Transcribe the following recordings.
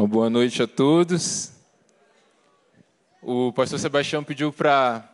Uma boa noite a todos. O pastor Sebastião pediu para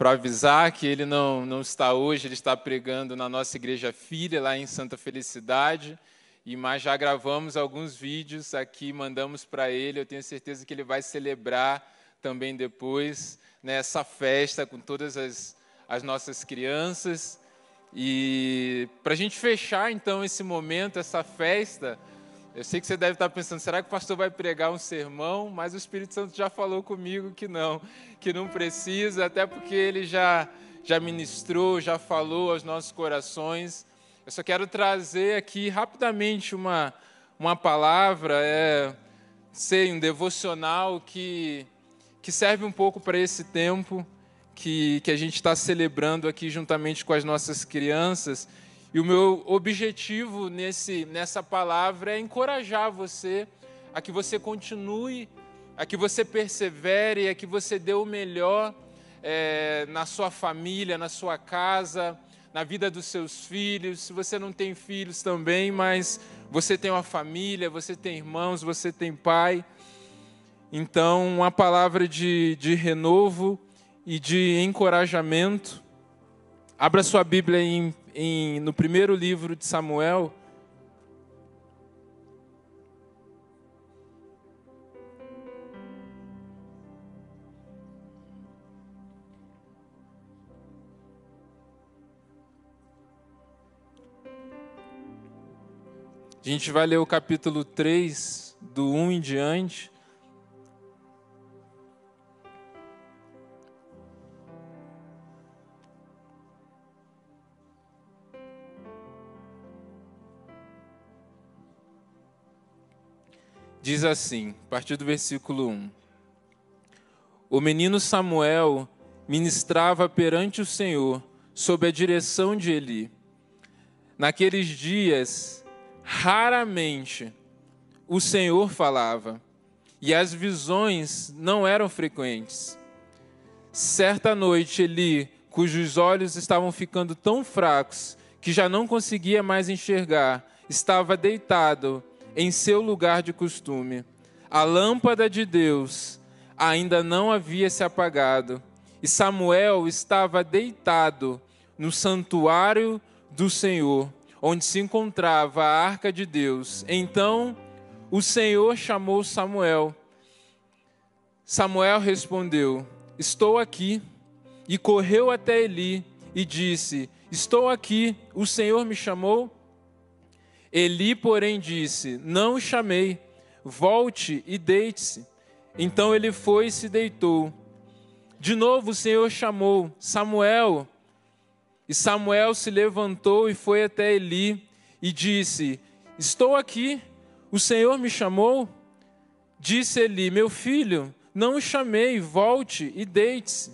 avisar que ele não, não está hoje, ele está pregando na nossa igreja filha, lá em Santa Felicidade. E mas já gravamos alguns vídeos aqui, mandamos para ele. Eu tenho certeza que ele vai celebrar também depois nessa né, festa com todas as, as nossas crianças. E para a gente fechar então esse momento, essa festa, eu sei que você deve estar pensando, será que o pastor vai pregar um sermão? Mas o Espírito Santo já falou comigo que não, que não precisa, até porque ele já, já ministrou, já falou aos nossos corações. Eu só quero trazer aqui rapidamente uma, uma palavra, é, sei, um devocional que, que serve um pouco para esse tempo que, que a gente está celebrando aqui juntamente com as nossas crianças. E o meu objetivo nesse, nessa palavra é encorajar você a que você continue, a que você persevere, a que você dê o melhor é, na sua família, na sua casa, na vida dos seus filhos. Se você não tem filhos também, mas você tem uma família, você tem irmãos, você tem pai. Então, uma palavra de, de renovo e de encorajamento. Abra sua Bíblia em em, no primeiro livro de Samuel, A gente vai ler o capítulo 3, do 1 em diante. Diz assim, a partir do versículo 1: O menino Samuel ministrava perante o Senhor sob a direção de Eli. Naqueles dias, raramente o Senhor falava, e as visões não eram frequentes. Certa noite, Eli, cujos olhos estavam ficando tão fracos que já não conseguia mais enxergar, estava deitado em seu lugar de costume. A lâmpada de Deus ainda não havia se apagado, e Samuel estava deitado no santuário do Senhor, onde se encontrava a arca de Deus. Então o Senhor chamou Samuel. Samuel respondeu: Estou aqui. E correu até Eli e disse: Estou aqui, o Senhor me chamou. Eli, porém, disse: Não chamei, volte e deite-se. Então ele foi e se deitou. De novo o Senhor chamou: Samuel. E Samuel se levantou e foi até Eli e disse: Estou aqui, o Senhor me chamou. Disse Eli: Meu filho, não o chamei, volte e deite-se.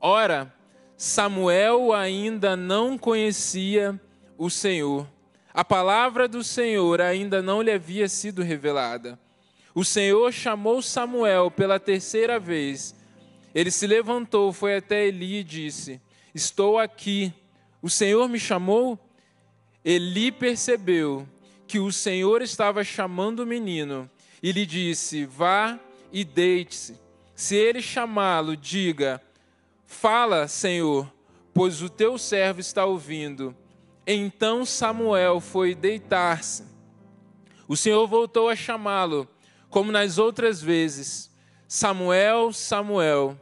Ora, Samuel ainda não conhecia o Senhor a palavra do Senhor ainda não lhe havia sido revelada. O Senhor chamou Samuel pela terceira vez. Ele se levantou, foi até Eli e disse: Estou aqui. O Senhor me chamou? Eli percebeu que o Senhor estava chamando o menino e lhe disse: Vá e deite-se. Se ele chamá-lo, diga: Fala, Senhor, pois o teu servo está ouvindo. Então Samuel foi deitar-se. O Senhor voltou a chamá-lo, como nas outras vezes: Samuel, Samuel.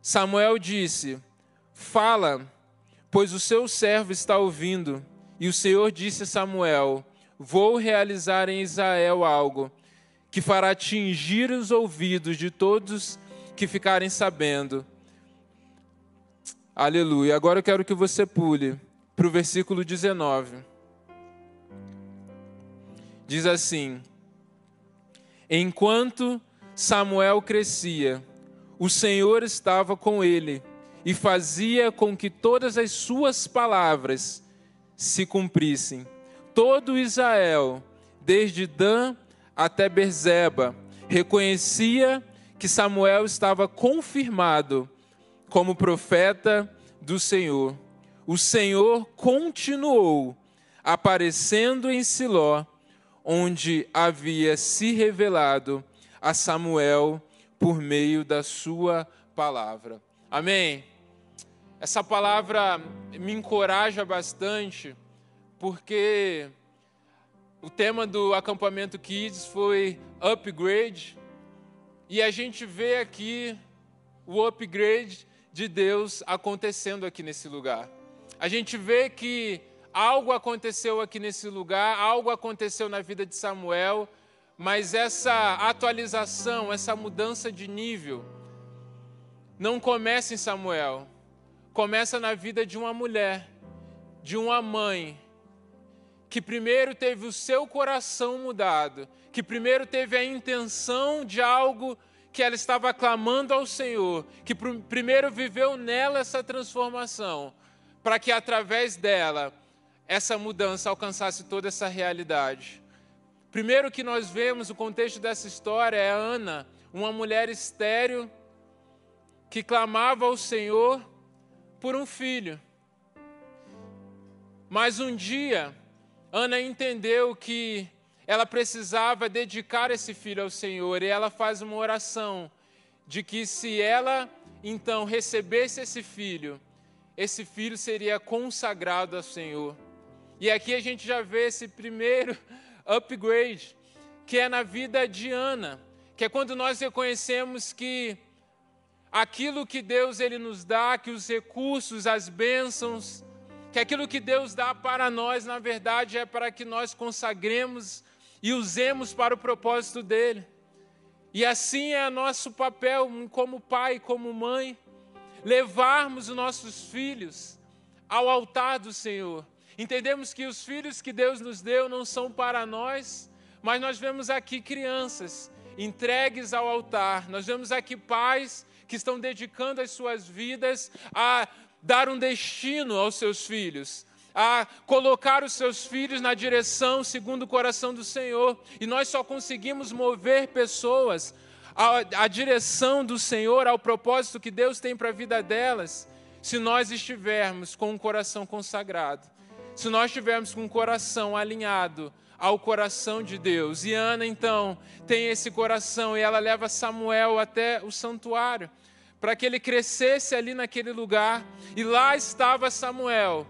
Samuel disse: Fala, pois o seu servo está ouvindo. E o Senhor disse a Samuel: Vou realizar em Israel algo que fará atingir os ouvidos de todos que ficarem sabendo. Aleluia. Agora eu quero que você pule para o versículo 19. Diz assim: Enquanto Samuel crescia, o Senhor estava com ele e fazia com que todas as suas palavras se cumprissem. Todo Israel, desde Dan até Berzeba, reconhecia que Samuel estava confirmado como profeta do Senhor o Senhor continuou aparecendo em Siló, onde havia se revelado a Samuel por meio da sua palavra. Amém. Essa palavra me encoraja bastante, porque o tema do acampamento Kids foi upgrade, e a gente vê aqui o upgrade de Deus acontecendo aqui nesse lugar. A gente vê que algo aconteceu aqui nesse lugar, algo aconteceu na vida de Samuel, mas essa atualização, essa mudança de nível, não começa em Samuel, começa na vida de uma mulher, de uma mãe, que primeiro teve o seu coração mudado, que primeiro teve a intenção de algo que ela estava clamando ao Senhor, que primeiro viveu nela essa transformação, para que através dela essa mudança alcançasse toda essa realidade. Primeiro que nós vemos o contexto dessa história é Ana, uma mulher estéril que clamava ao Senhor por um filho. Mas um dia, Ana entendeu que ela precisava dedicar esse filho ao Senhor e ela faz uma oração de que se ela então recebesse esse filho, esse filho seria consagrado ao Senhor. E aqui a gente já vê esse primeiro upgrade, que é na vida de Ana, que é quando nós reconhecemos que aquilo que Deus ele nos dá, que os recursos, as bênçãos, que aquilo que Deus dá para nós, na verdade, é para que nós consagremos e usemos para o propósito dele. E assim é nosso papel como pai, como mãe, levarmos os nossos filhos ao altar do Senhor. Entendemos que os filhos que Deus nos deu não são para nós, mas nós vemos aqui crianças entregues ao altar. Nós vemos aqui pais que estão dedicando as suas vidas a dar um destino aos seus filhos, a colocar os seus filhos na direção segundo o coração do Senhor. E nós só conseguimos mover pessoas à, à direção do Senhor, ao propósito que Deus tem para a vida delas, se nós estivermos com o coração consagrado se nós estivermos com o coração alinhado ao coração de Deus. E Ana, então, tem esse coração e ela leva Samuel até o santuário para que ele crescesse ali naquele lugar. E lá estava Samuel.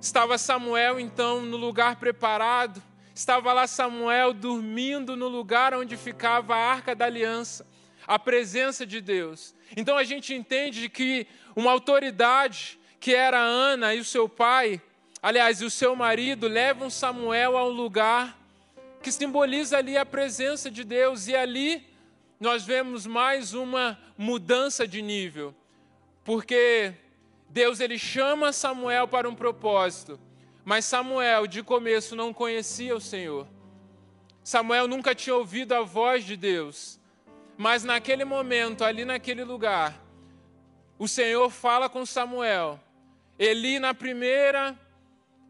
Estava Samuel, então, no lugar preparado. Estava lá Samuel dormindo no lugar onde ficava a arca da aliança, a presença de Deus. Então a gente entende que uma autoridade que era Ana e o seu pai, Aliás, o seu marido leva um Samuel a um lugar que simboliza ali a presença de Deus, e ali nós vemos mais uma mudança de nível, porque Deus ele chama Samuel para um propósito, mas Samuel de começo não conhecia o Senhor. Samuel nunca tinha ouvido a voz de Deus, mas naquele momento, ali naquele lugar, o Senhor fala com Samuel. Eli, na primeira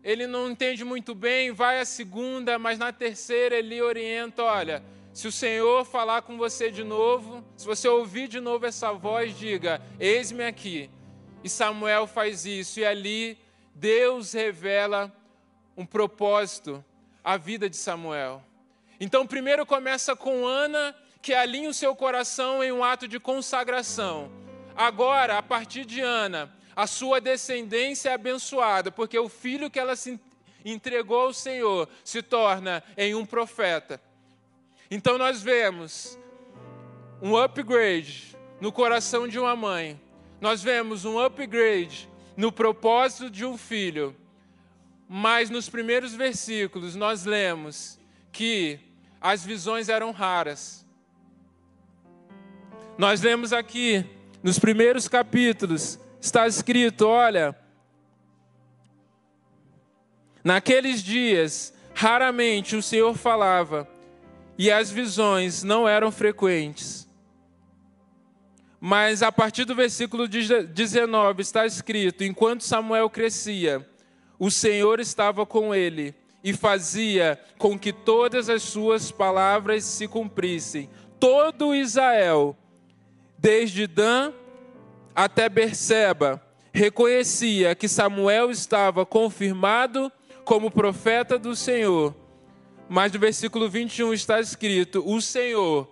ele não entende muito bem, vai à segunda, mas na terceira ele orienta: olha, se o Senhor falar com você de novo, se você ouvir de novo essa voz, diga: Eis-me aqui. E Samuel faz isso, e ali Deus revela um propósito à vida de Samuel. Então, primeiro começa com Ana, que alinha o seu coração em um ato de consagração. Agora, a partir de Ana, a sua descendência é abençoada, porque o filho que ela se entregou ao Senhor se torna em um profeta. Então nós vemos um upgrade no coração de uma mãe, nós vemos um upgrade no propósito de um filho, mas nos primeiros versículos nós lemos que as visões eram raras. Nós lemos aqui, nos primeiros capítulos, está escrito: olha, naqueles dias, raramente o Senhor falava, e as visões não eram frequentes. Mas a partir do versículo 19 está escrito: enquanto Samuel crescia, o Senhor estava com ele e fazia com que todas as suas palavras se cumprissem. Todo Israel, desde Dan até Berseba, reconhecia que Samuel estava confirmado como profeta do Senhor, Mas no versículo 21 está escrito: O Senhor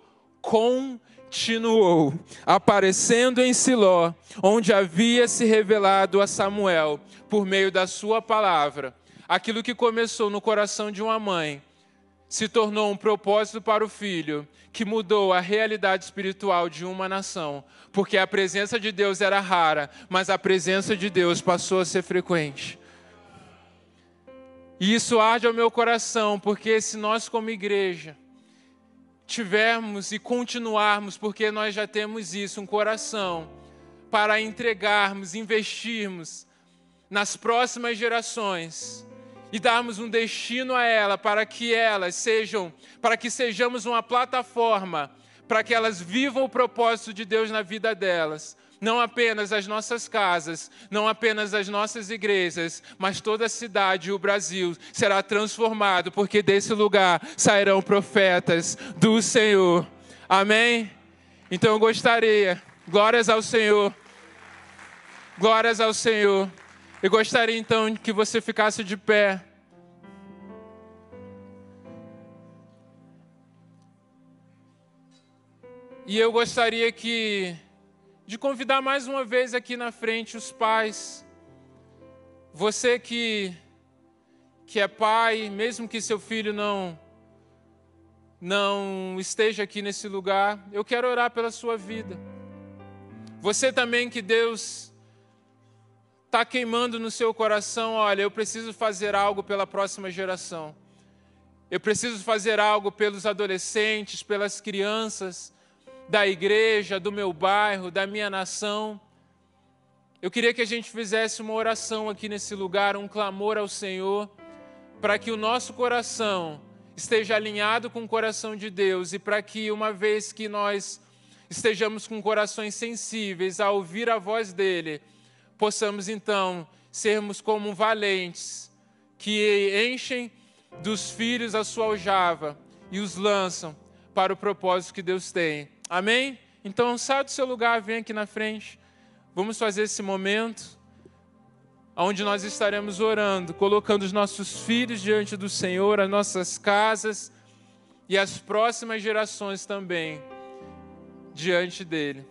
continuou aparecendo em Siló, onde havia se revelado a Samuel por meio da sua palavra. Aquilo que começou no coração de uma mãe se tornou um propósito para o filho, que mudou a realidade espiritual de uma nação, porque a presença de Deus era rara, mas a presença de Deus passou a ser frequente. E isso arde ao meu coração, porque se nós, como igreja, tivermos e continuarmos, porque nós já temos isso, um coração, para entregarmos, investirmos nas próximas gerações, e darmos um destino a ela para que elas sejam, para que sejamos uma plataforma para que elas vivam o propósito de Deus na vida delas. Não apenas as nossas casas, não apenas as nossas igrejas, mas toda a cidade e o Brasil será transformado, porque desse lugar sairão profetas do Senhor. Amém? Então eu gostaria, glórias ao Senhor, glórias ao Senhor. Eu gostaria então que você ficasse de pé. E eu gostaria que de convidar mais uma vez aqui na frente os pais. Você que que é pai, mesmo que seu filho não não esteja aqui nesse lugar, eu quero orar pela sua vida. Você também que Deus está queimando no seu coração: olha, eu preciso fazer algo pela próxima geração. Eu preciso fazer algo pelos adolescentes, pelas crianças da igreja, do meu bairro, da minha nação. Eu queria que a gente fizesse uma oração aqui nesse lugar, um clamor ao Senhor, para que o nosso coração esteja alinhado com o coração de Deus e para que, uma vez que nós estejamos com corações sensíveis a ouvir a voz dEle, possamos então sermos como valentes que enchem dos filhos a sua aljava e os lançam para o propósito que Deus tem. Amém? Então sai do seu lugar, vem aqui na frente. Vamos fazer esse momento onde nós estaremos orando, colocando os nossos filhos diante do Senhor, as nossas casas e as próximas gerações também diante dele.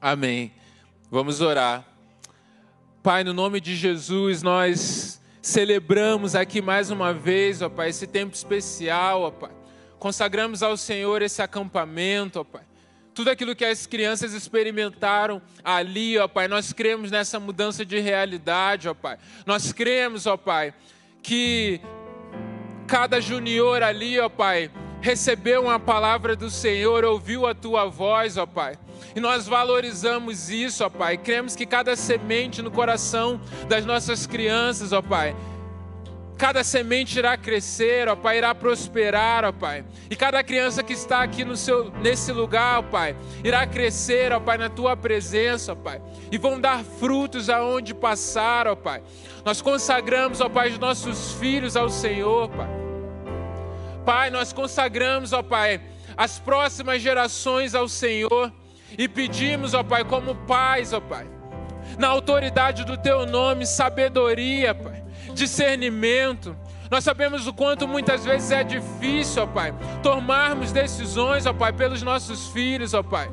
Amém. Vamos orar. Pai, no nome de Jesus, nós celebramos aqui mais uma vez, ó Pai, esse tempo especial, ó Pai. Consagramos ao Senhor esse acampamento, ó Pai. Tudo aquilo que as crianças experimentaram ali, ó Pai, nós cremos nessa mudança de realidade, ó Pai. Nós cremos, ó Pai, que cada junior ali, ó Pai, recebeu uma palavra do Senhor, ouviu a tua voz, ó Pai. E nós valorizamos isso, ó Pai. Cremos que cada semente no coração das nossas crianças, ó Pai, cada semente irá crescer, ó Pai, irá prosperar, ó Pai. E cada criança que está aqui no seu, nesse lugar, ó Pai, irá crescer, ó Pai, na tua presença, ó Pai. E vão dar frutos aonde passar, ó Pai. Nós consagramos, ó Pai, os nossos filhos ao Senhor, Pai. Pai, nós consagramos, ó Pai, as próximas gerações ao Senhor. E pedimos, ó Pai, como pais, ó Pai, na autoridade do Teu nome, sabedoria, Pai, discernimento. Nós sabemos o quanto muitas vezes é difícil, ó Pai, tomarmos decisões, ó Pai, pelos nossos filhos, ó Pai.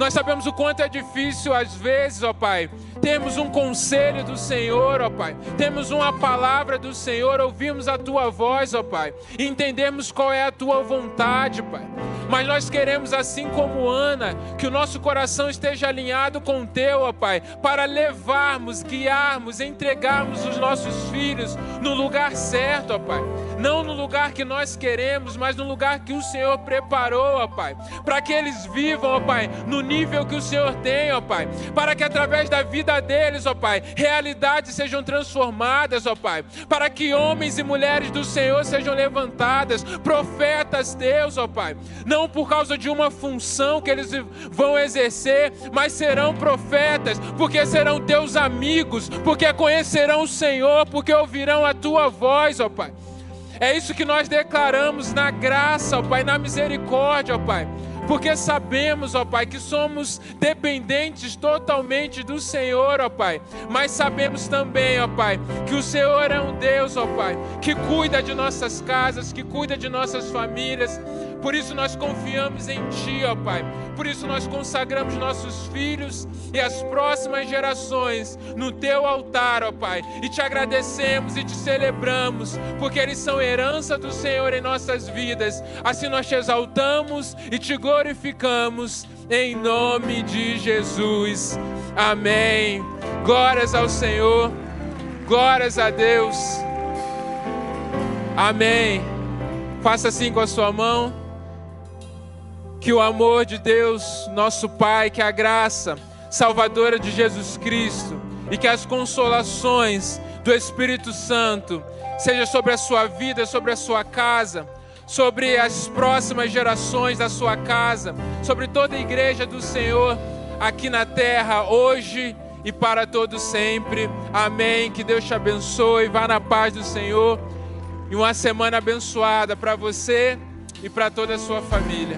Nós sabemos o quanto é difícil às vezes, ó Pai. Temos um conselho do Senhor, ó Pai. Temos uma palavra do Senhor, ouvimos a tua voz, ó Pai. Entendemos qual é a tua vontade, Pai. Mas nós queremos, assim como Ana, que o nosso coração esteja alinhado com o teu, ó Pai, para levarmos, guiarmos, entregarmos os nossos filhos no lugar certo, ó Pai. Não no lugar que nós queremos, mas no lugar que o Senhor preparou, ó Pai. Para que eles vivam, ó Pai, no nível que o Senhor tem, ó Pai. Para que através da vida deles, ó Pai, realidades sejam transformadas, ó Pai. Para que homens e mulheres do Senhor sejam levantadas, profetas Deus, ó Pai. Não por causa de uma função que eles vão exercer, mas serão profetas, porque serão teus amigos, porque conhecerão o Senhor, porque ouvirão a tua voz, ó Pai. É isso que nós declaramos na graça, ó Pai, na misericórdia, ó Pai porque sabemos, ó Pai, que somos dependentes totalmente do Senhor, ó Pai, mas sabemos também, ó Pai, que o Senhor é um Deus, ó Pai, que cuida de nossas casas, que cuida de nossas famílias, por isso nós confiamos em Ti, ó Pai. Por isso nós consagramos nossos filhos e as próximas gerações no Teu altar, ó Pai. E te agradecemos e te celebramos, porque eles são herança do Senhor em nossas vidas. Assim nós te exaltamos e te glorificamos em nome de Jesus. Amém. Glórias ao Senhor. Glórias a Deus. Amém. Faça assim com a sua mão. Que o amor de Deus, nosso Pai, que a graça salvadora de Jesus Cristo e que as consolações do Espírito Santo seja sobre a sua vida, sobre a sua casa, sobre as próximas gerações da sua casa, sobre toda a igreja do Senhor aqui na terra hoje e para todos sempre. Amém. Que Deus te abençoe. Vá na paz do Senhor. E uma semana abençoada para você e para toda a sua família.